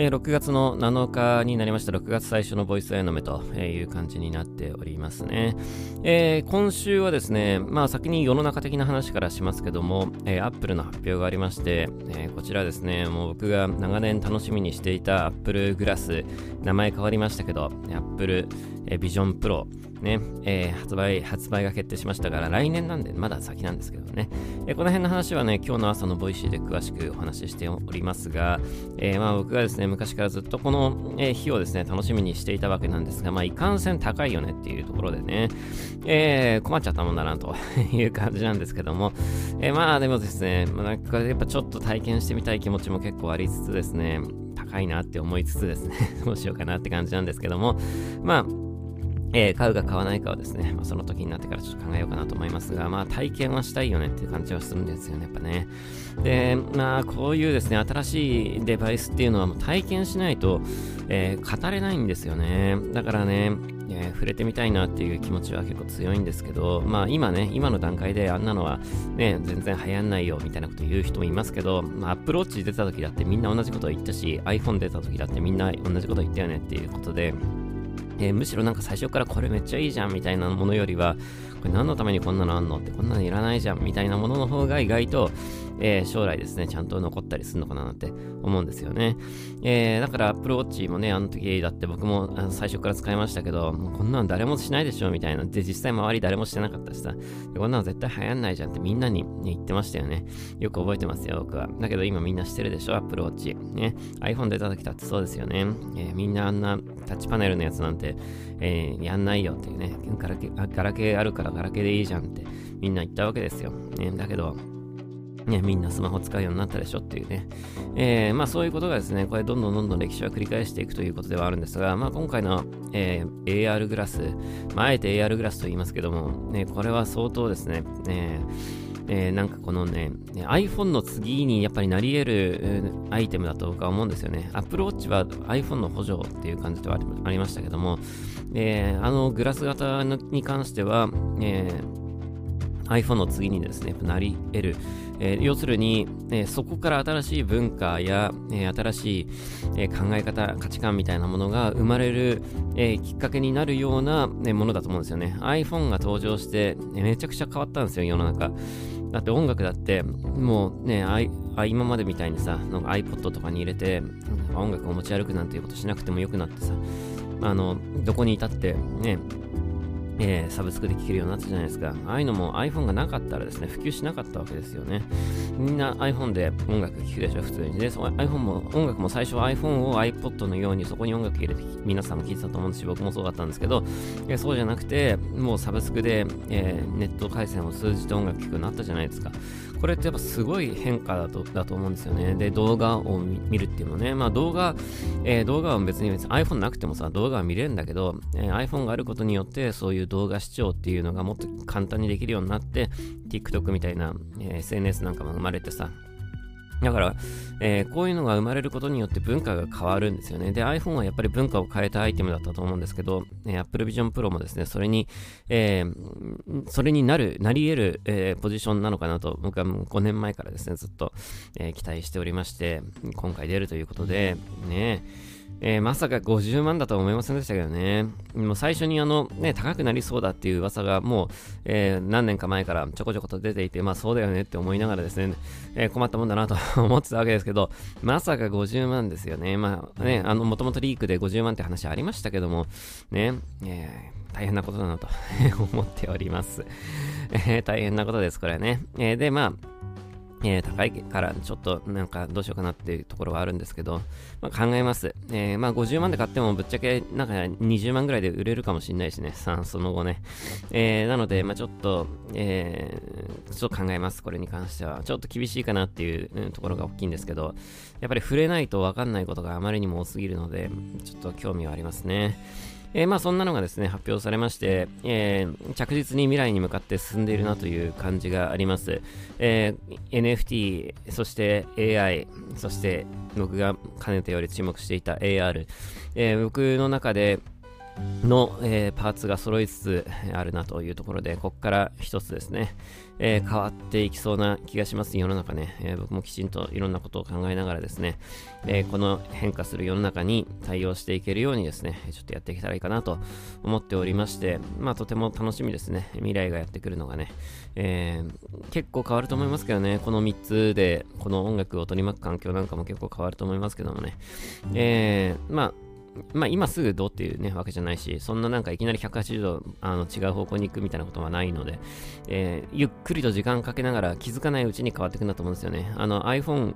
えー、6月の7日になりました。6月最初のボイスアヤノメという感じになっておりますね。えー、今週はですね、まあ先に世の中的な話からしますけども、えー、Apple の発表がありまして、えー、こちらですね、もう僕が長年楽しみにしていた Apple グラス、名前変わりましたけど、Apple Vision Pro、ね、えー、発売、発売が決定しましたから、来年なんで、まだ先なんですけどね。えー、この辺の話はね、今日の朝の Voicy で詳しくお話ししておりますが、え、まあ僕がですね、昔からずっとこの、え日をですね、楽しみにしていたわけなんですが、まあいかんせん高いよねっていうところでね、え困っちゃったもんだなと いう感じなんですけども、えまあでもですね、まあ、なんかやっぱちょっと体験してみたい気持ちも結構ありつつですね、高いなって思いつつですね、どうしようかなって感じなんですけども、まあ、えー、買うか買わないかはですね、まあ、その時になってからちょっと考えようかなと思いますが、まあ体験はしたいよねっていう感じはするんですよね、やっぱね。で、まあこういうですね、新しいデバイスっていうのはもう体験しないと、えー、語れないんですよね。だからね、えー、触れてみたいなっていう気持ちは結構強いんですけど、まあ今ね、今の段階であんなのはね、全然流行んないよみたいなこと言う人もいますけど、まあ Apple Watch 出た時だってみんな同じこと言ったし、iPhone 出た時だってみんな同じこと言ったよねっていうことで、えー、むしろなんか最初からこれめっちゃいいじゃんみたいなものよりは、これ何のためにこんなのあんのってこんなのいらないじゃんみたいなものの方が意外と、えー、将来ですね、ちゃんと残ったりするのかななんて思うんですよね。えー、だから Apple Watch もね、あの時だって僕も最初から使いましたけど、もうこんなの誰もしないでしょみたいな。で、実際周り誰もしてなかったしさ、こんなの絶対流行んないじゃんってみんなに、ね、言ってましたよね。よく覚えてますよ、僕は。だけど今みんなしてるでしょ、Apple Watch。ね、iPhone 出た時だってそうですよね。えー、みんなあんなタッチパネルのやつなんて、えー、やんないよっていうね、ガラケーガラケーあるからガラケーでいいじゃんってみんな言ったわけですよ。ね、だけど、ね、みんなスマホ使うようになったでしょっていうね。えー、まあそういうことがですね、これどんどんどんどん歴史は繰り返していくということではあるんですが、まあ今回の、えー、AR グラス、まああえて AR グラスと言いますけども、ね、これは相当ですね、えーえー、なんかこのね、iPhone の次にやっぱりなり得るアイテムだと僕は思うんですよね。Apple Watch は iPhone の補助っていう感じではありましたけども、えー、あのグラス型に関しては、えー、iPhone の次にですね、なり得る。えー、要するに、えー、そこから新しい文化や、えー、新しい、え考え方、価値観みたいなものが生まれる、えきっかけになるような、ね、ものだと思うんですよね。iPhone が登場して、めちゃくちゃ変わったんですよ、世の中。だって音楽だって、もうね、あ今までみたいにさ、なんか iPod とかに入れて、音楽を持ち歩くなんていうことしなくてもよくなってさ、あの、どこにいたって、ね、えー、サブスクで聴けるようになったじゃないですか。ああいうのも iPhone がなかったらですね、普及しなかったわけですよね。みんな iPhone で音楽聴くでしょ、普通に。で、その iPhone も、音楽も最初は iPhone を iPod のようにそこに音楽入れて皆さんも聴いてたと思うんですし、僕もそうだったんですけど、えー、そうじゃなくて、もうサブスクで、えー、ネット回線を通じて音楽聴くようになったじゃないですか。これってやっぱすごい変化だとだと思うんですよね。で、動画を見るっていうのね。まあ動画、えー、動画は別に別に iPhone なくてもさ、動画は見れるんだけど、えー、iPhone があることによってそういう動画視聴っていうのがもっと簡単にできるようになって、TikTok みたいな、えー、SNS なんかも生まれてさ、だから、えー、こういうのが生まれることによって文化が変わるんですよね。で、iPhone はやっぱり文化を変えたアイテムだったと思うんですけど、えー、Apple Vision Pro もですね、それに、えー、それになる、なり得る、え、ポジションなのかなと、僕はもう5年前からですね、ずっと、え、期待しておりまして、今回出るということで、ね、えー、まさか50万だとは思いませんでしたけどね。もう最初にあの、ね、高くなりそうだっていう噂がもう、えー、何年か前からちょこちょこと出ていて、まあそうだよねって思いながらですね、えー、困ったもんだなと思ってたわけですけど、まさか50万ですよね。まあね、あの、もともとリークで50万って話ありましたけども、ね、えー、大変なことだなと 思っております。え、大変なことです、これね。えー、で、まあ、えー、高いからちょっとなんかどうしようかなっていうところはあるんですけど、まあ、考えます。えー、まあ50万で買ってもぶっちゃけなんか20万ぐらいで売れるかもしれないしね、さあその後ね。えー、なので、まあちょっと、えー、ちょっと考えます、これに関しては。ちょっと厳しいかなっていう、ところが大きいんですけど、やっぱり触れないとわかんないことがあまりにも多すぎるので、ちょっと興味はありますね。えー、まあそんなのがですね、発表されまして、えー、着実に未来に向かって進んでいるなという感じがあります。えー、NFT、そして AI、そして僕がかねてより注目していた AR、え僕の中で、の、えー、パーツが揃いつつあるなというところで、ここから一つですね、えー、変わっていきそうな気がします、世の中ね、えー、僕もきちんといろんなことを考えながらですね、えこの変化する世の中に対応していけるようにですね、ちょっとやっていけたらいいかなと思っておりまして、まあとても楽しみですね、未来がやってくるのがね、え結構変わると思いますけどね、この3つで、この音楽を取り巻く環境なんかも結構変わると思いますけどもね、えまあまあ、今すぐどうっていうね、わけじゃないし、そんななんかいきなり180度あの違う方向に行くみたいなことはないので、えー、ゆっくりと時間かけながら気づかないうちに変わっていくんだと思うんですよね。あの iPhone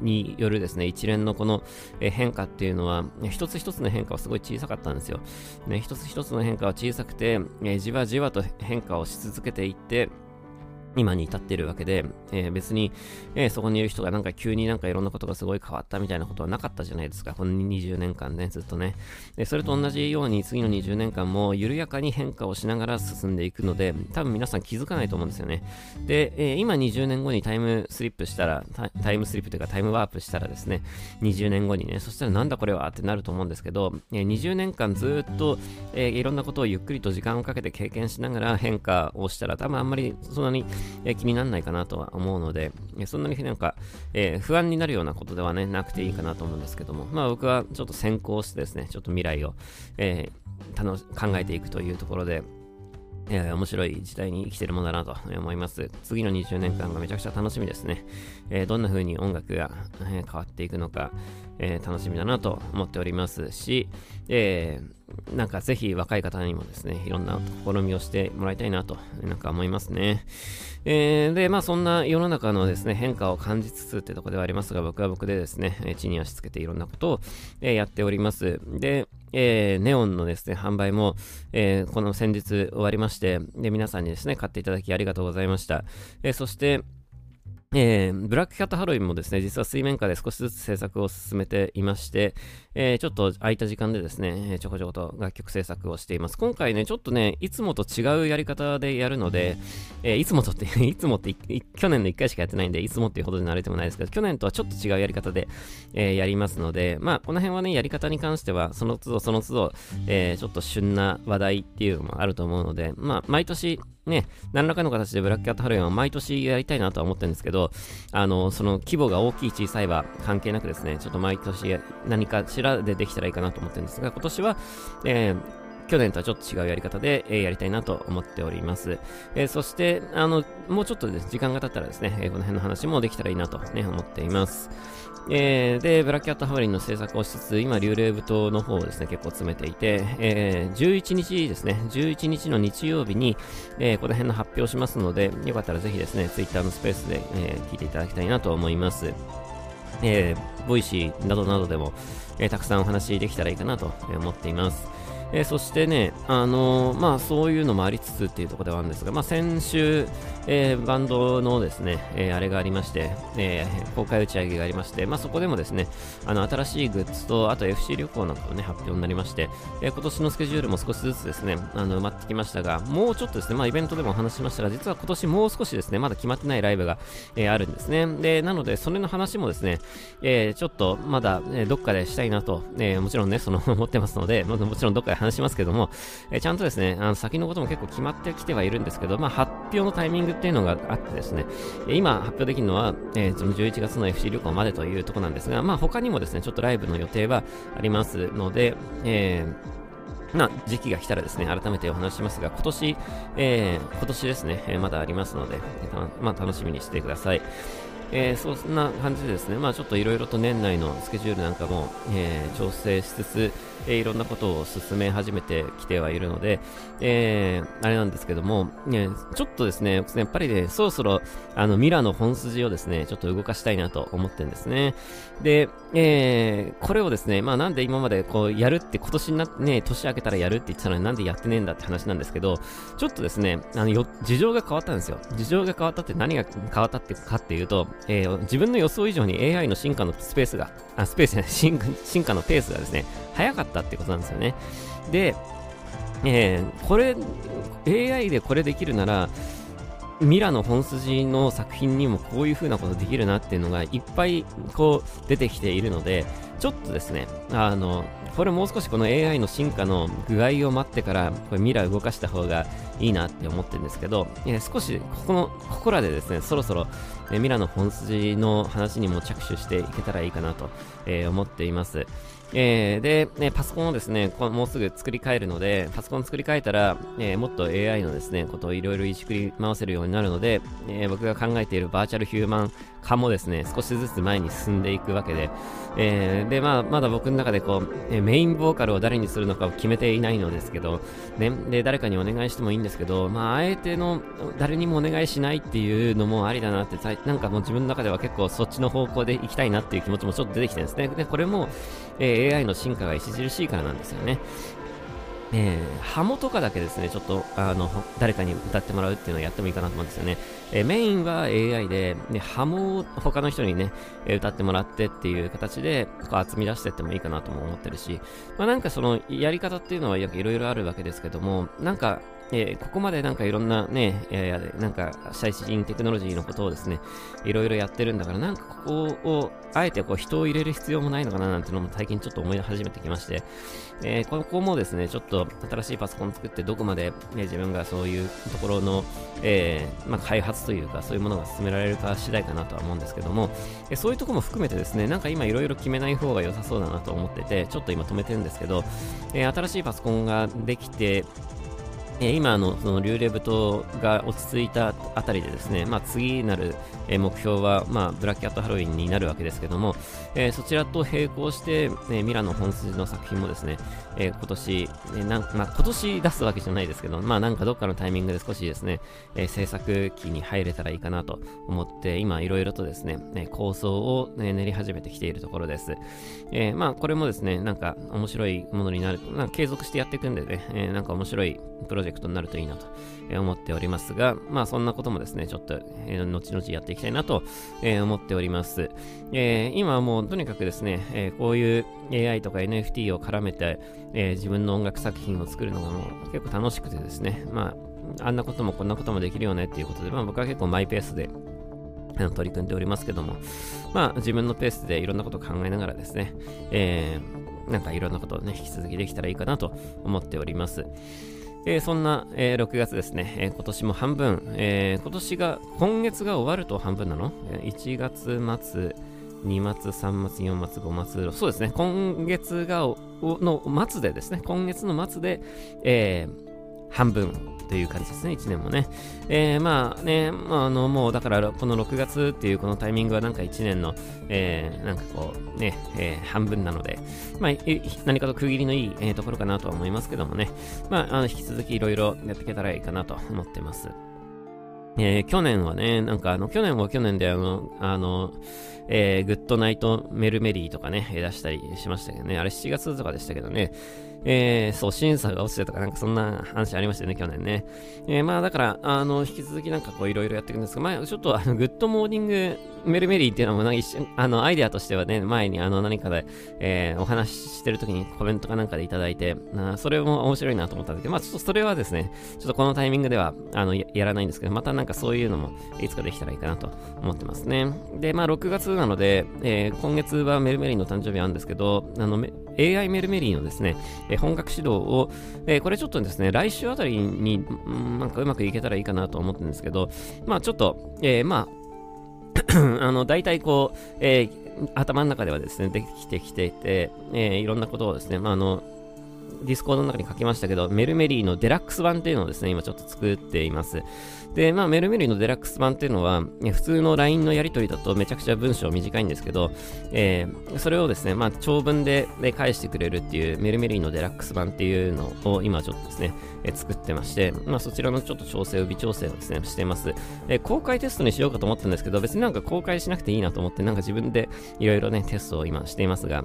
によるですね、一連のこの変化っていうのは、一つ一つの変化はすごい小さかったんですよ。ね、一つ一つの変化は小さくて、えー、じわじわと変化をし続けていって、今に至ってるわけで、えー、別に、えー、そこにいる人がなんか急になんかいろんなことがすごい変わったみたいなことはなかったじゃないですか。この20年間ね、ずっとね。でそれと同じように次の20年間も緩やかに変化をしながら進んでいくので、多分皆さん気づかないと思うんですよね。で、えー、今20年後にタイムスリップしたら、タイムスリップというかタイムワープしたらですね、20年後にね、そしたらなんだこれはってなると思うんですけど、え、20年間ずっと、え、いろんなことをゆっくりと時間をかけて経験しながら変化をしたら、多分あんまりそんなにえ気にならないかなとは思うので、えそんなになんか、え、不安になるようなことではね、なくていいかなと思うんですけども、まあ僕はちょっと先行してですね、ちょっと未来を、えー、考えていくというところで、えー、面白い時代に生きてるものだなと思います。次の20年間がめちゃくちゃ楽しみですね。えー、どんな風に音楽が、え、変わっていくのか、え楽しみだなと思っておりますし、えなんかぜひ若い方にもですね、いろんな試みをしてもらいたいなと、なんか思いますね。えで、まあそんな世の中のですね、変化を感じつつってとこではありますが、僕は僕でですね、地に足つけていろんなことを、えやっております。で、えー、ネオンのですね、販売も、えー、この先日終わりまして、で、皆さんにですね、買っていただきありがとうございました。えー、そして、えー、ブラックキャットハロウィンもですね、実は水面下で少しずつ制作を進めていまして、えー、ちょっと空いた時間でですね、ちょこちょこと楽曲制作をしています。今回ね、ちょっとね、いつもと違うやり方でやるので、えー、いつもとって、いつもって去年の1回しかやってないんで、いつもっていうほどに慣れてもないですけど、去年とはちょっと違うやり方で、え、やりますので、まあ、この辺はね、やり方に関しては、その都度その都度、えちょっと旬な話題っていうのもあると思うので、まあ、毎年、ね、何らかの形でブラックキャットハロウィンは毎年やりたいなとは思ってるんですけど、あの、その規模が大きい小さいは関係なくですね、ちょっと毎年何かしらでできたらいいかなと思ってるんですが、今年は、えー去年とはちょっと違うやり方で、えー、やりたいなと思っております。えー、そして、あの、もうちょっとです、ね時間が経ったらですね、えー、この辺の話もできたらいいなとね、思っています。えー、で、ブラックキャットハウリンの制作をしつつ、今、リューレーブ島の方をですね、結構詰めていて、えー、11日ですね、11日の日曜日に、えー、この辺の発表しますので、よかったらぜひですね、Twitter のスペースで、え、聞いていただきたいなと思います。えー、 Voicy などなどでも、え、たくさんお話できたらいいかなと思っています。え、そしてね、あの、まあそういうのもありつつっていうところではあるんですが、まあ先週、えー、バンドのですね、えー、あれがありまして、えー、公開打ち上げがありまして、まあそこでもですね、あの新しいグッズと、あと FC 旅行なんかもね、発表になりまして、えー、今年のスケジュールも少しずつですね、あの埋まってきましたが、もうちょっとですね、まあイベントでも話しましたが、実は今年もう少しですね、まだ決まってないライブが、えー、あるんですね。で、なので、それの話もですね、えー、ちょっとまだ、えー、どっかでしたいなと、えー、もちろんね、その持ってますので、もちろんどっかで話しますけども、えー、ちゃんとですね、あの先のことも結構決まってきてはいるんですけど、まあ、発表のタイミングっていうのがあってですね、今発表できるのは、えー、その11月の FC 旅行までというところなんですが、まあ、他にもですね、ちょっとライブの予定はありますので、えー、な時期が来たらですね、改めてお話しますが、今年、えー、今年ですね、えー、まだありますので、まあ、楽しみにしてください。えー、そんな感じですね、まあちょっといろいろと年内のスケジュールなんかも、えー、調整しつつ、えー、いろんなことを進め始めてきてはいるので、えー、あれなんですけども、ね、ちょっとですね、やっぱりね、そろそろ、あの、ミラの本筋をですね、ちょっと動かしたいなと思ってるんですね。で、えー、これをですね、まあなんで今までこう、やるって今年になってね、年明けたらやるって言ってたのになんでやってねえんだって話なんですけど、ちょっとですね、あの、よ、事情が変わったんですよ。事情が変わったって何が変わったってかっていうと、えー、自分の予想以上に AI の進化のスペースが、あ、スペースじゃない、進進化のペースがですね、早かったってことなんですよね。で、えー、これ、AI でこれできるなら、ミラの本筋の作品にもこういう風なことできるなっていうのがいっぱいこう出てきているので、ちょっとですね、あの、これもう少しこの AI の進化の具合を待ってから、これミラー動かした方がいいなって思ってるんですけど、えー、少しここの、ここらでですね、そろそろ、えー、ミラーの本筋の話にも着手していけたらいいかなと、えー、思っています。えー、で、ね、パソコンをですね、もうすぐ作り変えるので、パソコン作り変えたら、えー、もっと AI のですね、ことをいろいろいじくり回せるようになるので、えー、僕が考えているバーチャルヒューマン化もですね、少しずつ前に進んでいくわけで、えー、で、まあ、まだ僕の中でこう、えメインボーカルを誰にするのかを決めていないのですけど、ね、で、誰かにお願いしてもいいんですけど、まあ、あえての、誰にもお願いしないっていうのもありだなって、なんかもう自分の中では結構そっちの方向で行きたいなっていう気持ちもちょっと出てきてるんですね。で、これも、えー、AI の進化が著しいからなんですよね。えー、ハモとかだけですね、ちょっと、あの、誰かに歌ってもらうっていうのをやってもいいかなと思うんですよね。えー、メインは AI で、で、ハモを他の人にね、え、歌ってもらってっていう形で、こう集め出してってもいいかなとも思ってるし、まあなんかその、やり方っていうのはいろいろあるわけですけども、なんか、えー、ここまでなんかいろんなね、えー、なんか最新テクノロジーのことをですね、いろいろやってるんだから、なんかここを、あえてこう人を入れる必要もないのかななんてのも最近ちょっと思い始めてきまして、えー、ここもですね、ちょっと新しいパソコン作ってどこまで、ね、自分がそういうところの、えー、まあ、開発というか、そういうものが進められるか次第かなとは思うんですけども、えそういうところも含めてですね、なんか今いろいろ決めない方が良さそうだなと思ってて、ちょっと今止めてるんですけど、え新しいパソコンができて、えー、今のそのリューレブ島が落ち着いたあたりでですね、まあ、次なる、え、目標は、まあ、ブラックキャットハロウィンになるわけですけども、え、そちらと並行して、えミラの本筋の作品もですね、え今年、えなんまあ、今年出すわけじゃないですけど、まあなんかどっかのタイミングで少しですね、え制作期に入れたらいいかなと思って、今いろいろとですね、ね構想を、ね、練り始めてきているところです。えまあこれもですね、なんか面白いものになる、なんか継続してやっていくんでね、えなんか面白いプロジェクトになるといいなと思っておりますが、まあそんなこともですね、ちょっと、えー、後々やっていきたいなと、えー、思っております。えー、今はもうとにかくですね、えこういう AI とか NFT を絡めて、え自分の音楽作品を作るのがもう結構楽しくてですね、まあ、あんなこともこんなこともできるよねっていうことで、まあ僕は結構マイペースで取り組んでおりますけども、まあ自分のペースでいろんなことを考えながらですね、えー、なんかいろんなことをね、引き続きできたらいいかなと思っております。えー、そんな、えー、6月ですね、えー、今年も半分、え今年が、今月が終わると半分なの ?1 月末、2月、3月、4月、5月、そうですね、今月が、の末でですね、今月の末で、え半分という感じですね、1年もね。えー、まあね、まあ、あの、もうだから、この6月っていうこのタイミングはなんか1年の、えー、なんかこう、ね、えー、半分なので、まあ、何かと区切りのいい、えー、ところかなとは思いますけどもね、まあ、あの引き続きいろいろやっていけたらいいかなと思ってます。えー、去年はね、なんかあの、去年は去年であの、あの、えー、グッドナイトメルメリーとかね、出したりしましたけどね、あれ7月とかでしたけどね、えー、そう、審査が落ちてとかなんかそんな話ありましたよね、去年ね。えー、まあだから、あの、引き続きなんかこういろいろやっていくんですが、まあちょっとあの、グッドモーニングメルメリーっていうのもなんか一瞬、あの、アイデアとしてはね、前にあの何かで、えー、お話ししてる時にコメントかなんかでいただいて、あそれも面白いなと思ったんですけど、まあちょっとそれはですね、ちょっとこのタイミングでは、あの、やらないんですけど、またなんかそういうのもいつかできたらいいかなと思ってますね。で、まあ6月なので、えー、今月はメルメリーの誕生日あるんですけど、あの、AI メルメリーのですね、え本格始動を、えこれちょっとですね、来週あたりに、ん、なんかうまくいけたらいいかなと思ってるんですけど、まあちょっと、えー、まあ、あの、大体こう、えー、頭の中ではですね、できてきていて、えー、いろんなことをですね、まあ、あの、 Discord の中に書きましたけど、メルメリーのデラックス版っていうのをですね、今ちょっと作っています。で、まあ、メルメリーのデラックス版っていうのは、普通の LINE のやり取りだとめちゃくちゃ文章短いんですけど、えー、それをですね、まあ、長文で返してくれるっていうメルメリーのデラックス版っていうのを今ちょっとですね、えー、作ってまして、まあ、そちらのちょっと調整を、微調整をですね、してます。えー、公開テストにしようかと思ったんですけど、別になんか公開しなくていいなと思って、なんか自分でいろいろね、テストを今していますが、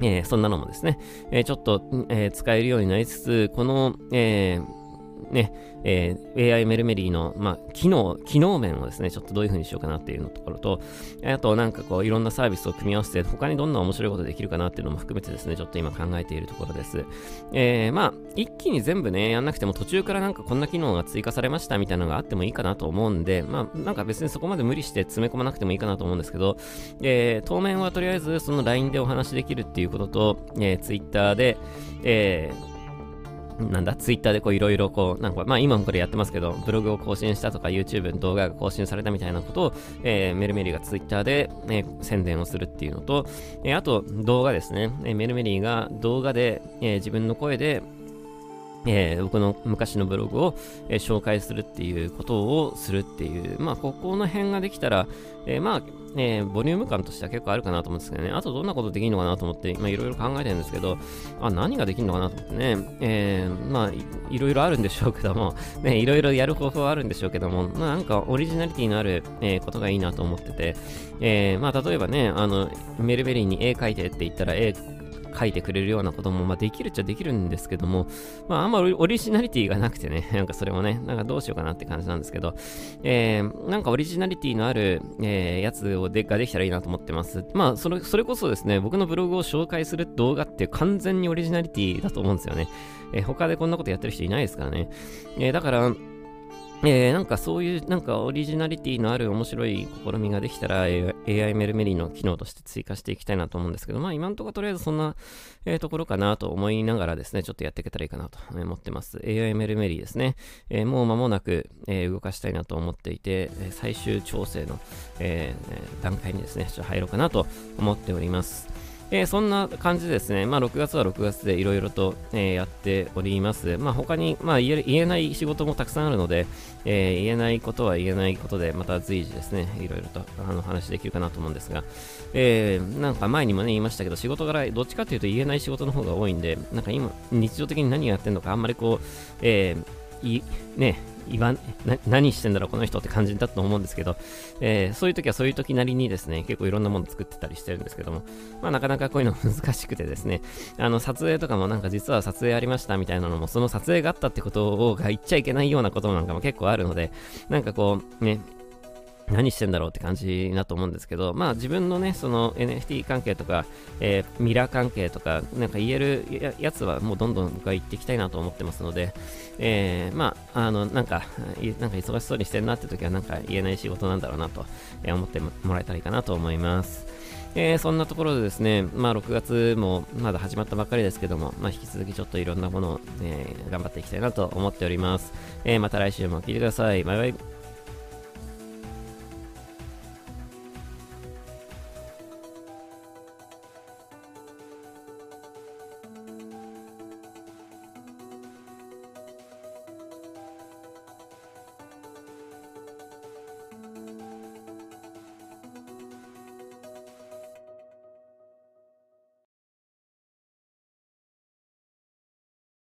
えー、そんなのもですね、えー、ちょっと、えー、使えるようになりつつ、この、えーね、えー、AI メルメリーの、まあ、機能、機能面をですね、ちょっとどういう風にしようかなっていうのところと、あとなんかこう、いろんなサービスを組み合わせて、他にどんな面白いことできるかなっていうのも含めてですね、ちょっと今考えているところです。えー、まあ、一気に全部ね、やんなくても途中からなんかこんな機能が追加されましたみたいなのがあってもいいかなと思うんで、まあ、なんか別にそこまで無理して詰め込まなくてもいいかなと思うんですけど、えー、当面はとりあえずその LINE でお話できるっていうことと、えー、Twitter で、えー、なんだ、ツイッターでこういろいろこう、なんかまあ今もこれやってますけど、ブログを更新したとか YouTube の動画が更新されたみたいなことを、えー、メルメリーがツイッターで、えー、宣伝をするっていうのと、えー、あと動画ですね、えー、メルメリーが動画で、えー、自分の声で、えー、僕の昔のブログを、えー、紹介するっていうことをするっていう、まあ、ここの辺ができたら、えー、まあ、え、ボリューム感としては結構あるかなと思うんですけどね、あとどんなことできるのかなと思って、今いろいろ考えてるんですけど、あ、何ができるのかなと思ってね、え、まあ、いろいろあるんでしょうけども、ね、いろいろやる方法はあるんでしょうけども、まあ、なんかオリジナリティのある、え、ことがいいなと思ってて、え、まあ、例えばね、あの、メルベリーに絵描いてって言ったら、絵書いてくれるようなことも、まあ、できるっちゃできるんですけども、まあ、あんまりオリジナリティがなくてね、なんかそれもね、なんかどうしようかなって感じなんですけど、えー、なんかオリジナリティのある、えー、やつをでができたらいいなと思ってます。まあ、それ、それこそですね、僕のブログを紹介する動画って完全にオリジナリティだと思うんですよね。えー、他でこんなことやってる人いないですからね。えー、だから、えー、なんかそういうなんかオリジナリティのある面白い試みができたら AI メルメリーの機能として追加していきたいなと思うんですけど、まあ今のところとりあえずそんな、えー、ところかなと思いながらですね、ちょっとやっていけたらいいかなと思ってます。AI メルメリーですね、えー、もう間もなく、え動かしたいなと思っていて、最終調整の、え段階にですね、ちょっと入ろうかなと思っております。えー、そんな感じですね、まあ、6月は6月でいろいろと、えー、やっております。まあ、他に、まあ言え、言えない仕事もたくさんあるので、えー、言えないことは言えないことで、また随時ですね、いろいろとあの話できるかなと思うんですが、えー、なんか前にもね、言いましたけど、仕事柄、どっちかというと言えない仕事の方が多いんで、なんか今、日常的に何やってるのか、あんまりこう、えー、い、ね、言わ何してんだろうこの人って感じだと思うんですけど、えー、そういう時はそういう時なりにですね、結構いろんなもの作ってたりしてるんですけども、まあなかなかこういうの難しくてですね、あの撮影とかもなんか実は撮影ありましたみたいなのも、その撮影があったってことをが言っちゃいけないようなことなんかも結構あるので、なんかこうね、何してんだろうって感じだと思うんですけど、まあ自分のね、その NFT 関係とか、えー、ミラー関係とか、なんか言えるやつはもうどんどん僕は言っていきたいなと思ってますので、えー、まあ、あの、なんか、なんか忙しそうにしてるなって時はなんか言えない仕事なんだろうなと思ってもらえたらいいかなと思います。えー、そんなところでですね、まあ6月もまだ始まったばっかりですけども、まあ引き続きちょっといろんなものを、えー、頑張っていきたいなと思っております。えー、また来週も聞いてください。バイバイ。